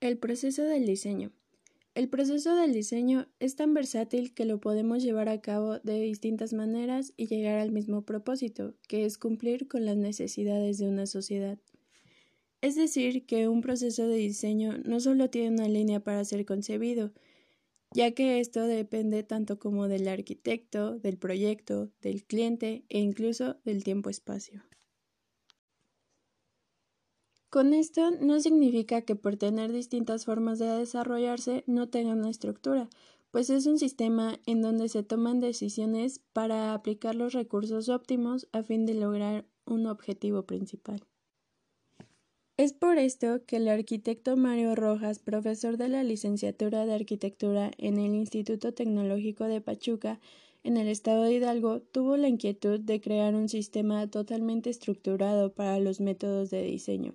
El proceso del diseño. El proceso del diseño es tan versátil que lo podemos llevar a cabo de distintas maneras y llegar al mismo propósito, que es cumplir con las necesidades de una sociedad. Es decir, que un proceso de diseño no solo tiene una línea para ser concebido, ya que esto depende tanto como del arquitecto, del proyecto, del cliente e incluso del tiempo-espacio. Con esto no significa que por tener distintas formas de desarrollarse no tenga una estructura, pues es un sistema en donde se toman decisiones para aplicar los recursos óptimos a fin de lograr un objetivo principal. Es por esto que el arquitecto Mario Rojas, profesor de la licenciatura de arquitectura en el Instituto Tecnológico de Pachuca, en el estado de Hidalgo, tuvo la inquietud de crear un sistema totalmente estructurado para los métodos de diseño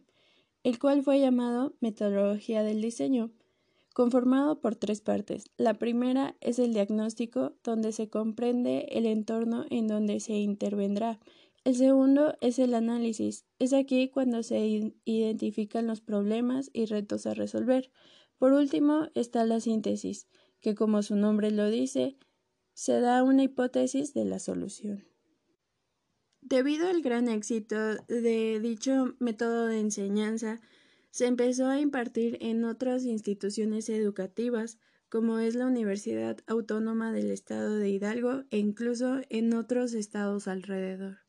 el cual fue llamado Metodología del Diseño, conformado por tres partes. La primera es el diagnóstico, donde se comprende el entorno en donde se intervendrá. El segundo es el análisis. Es aquí cuando se identifican los problemas y retos a resolver. Por último está la síntesis, que como su nombre lo dice, se da una hipótesis de la solución. Debido al gran éxito de dicho método de enseñanza, se empezó a impartir en otras instituciones educativas, como es la Universidad Autónoma del Estado de Hidalgo e incluso en otros estados alrededor.